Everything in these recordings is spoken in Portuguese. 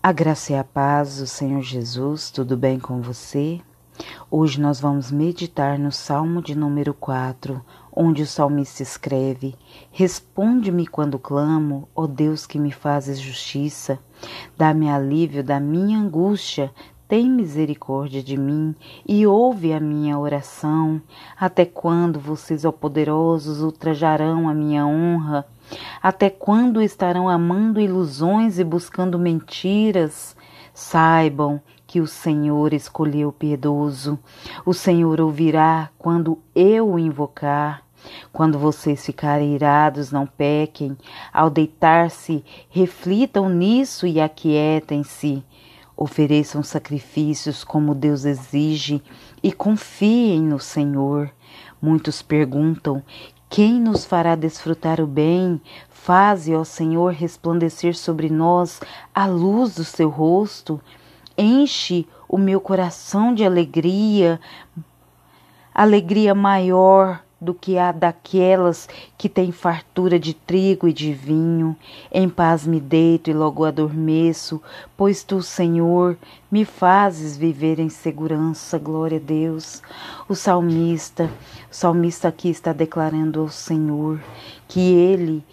A graça e a paz do Senhor Jesus, tudo bem com você? Hoje nós vamos meditar no Salmo de número 4, onde o salmista escreve: Responde-me quando clamo, ó Deus que me fazes justiça. Dá-me alívio da minha angústia, tem misericórdia de mim e ouve a minha oração. Até quando vocês, ó poderosos, ultrajarão a minha honra? Até quando estarão amando ilusões e buscando mentiras? Saibam que o Senhor escolheu o piedoso. O Senhor ouvirá quando eu o invocar. Quando vocês ficarem irados, não pequem. Ao deitar-se, reflitam nisso e aquietem-se. Ofereçam sacrifícios como Deus exige e confiem no Senhor. Muitos perguntam: quem nos fará desfrutar o bem? Faze, ó Senhor, resplandecer sobre nós a luz do seu rosto. Enche o meu coração de alegria, alegria maior do que a daquelas que têm fartura de trigo e de vinho. Em paz me deito e logo adormeço, pois tu, Senhor, me fazes viver em segurança. Glória a Deus. O salmista, o salmista aqui está declarando ao Senhor que ele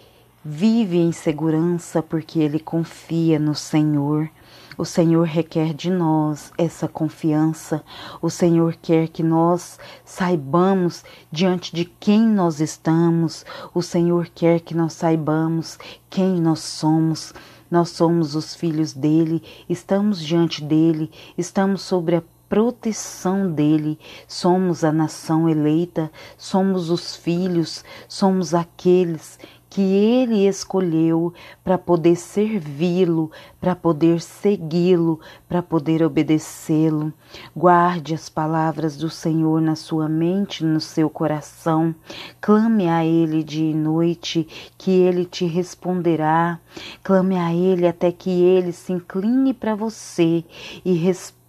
vive em segurança porque ele confia no Senhor. O Senhor requer de nós essa confiança. O Senhor quer que nós saibamos diante de quem nós estamos. O Senhor quer que nós saibamos quem nós somos. Nós somos os filhos dele, estamos diante dele, estamos sobre a proteção dele. Somos a nação eleita, somos os filhos, somos aqueles que ele escolheu para poder servi-lo, para poder segui-lo, para poder obedecê-lo. Guarde as palavras do Senhor na sua mente, no seu coração. Clame a ele dia e noite, que ele te responderá. Clame a ele até que ele se incline para você e responda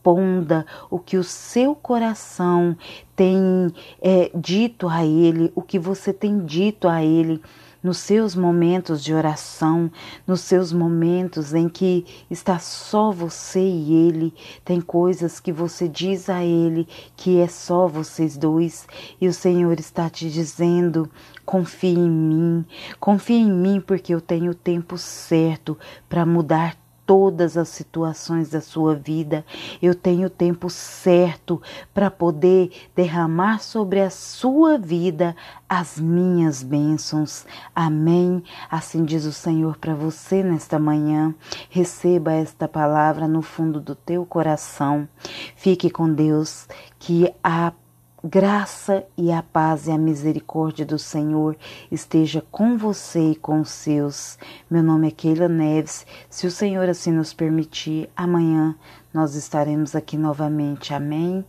o que o seu coração tem é, dito a Ele, o que você tem dito a Ele nos seus momentos de oração, nos seus momentos em que está só você e ele, tem coisas que você diz a ele que é só vocês dois. E o Senhor está te dizendo: confie em mim, confie em mim porque eu tenho o tempo certo para mudar todas as situações da sua vida. Eu tenho o tempo certo para poder derramar sobre a sua vida as minhas bênçãos. Amém. Assim diz o Senhor para você nesta manhã. Receba esta palavra no fundo do teu coração. Fique com Deus, que a graça e a paz e a misericórdia do Senhor esteja com você e com os seus. Meu nome é Keila Neves. Se o Senhor assim nos permitir, amanhã nós estaremos aqui novamente. Amém.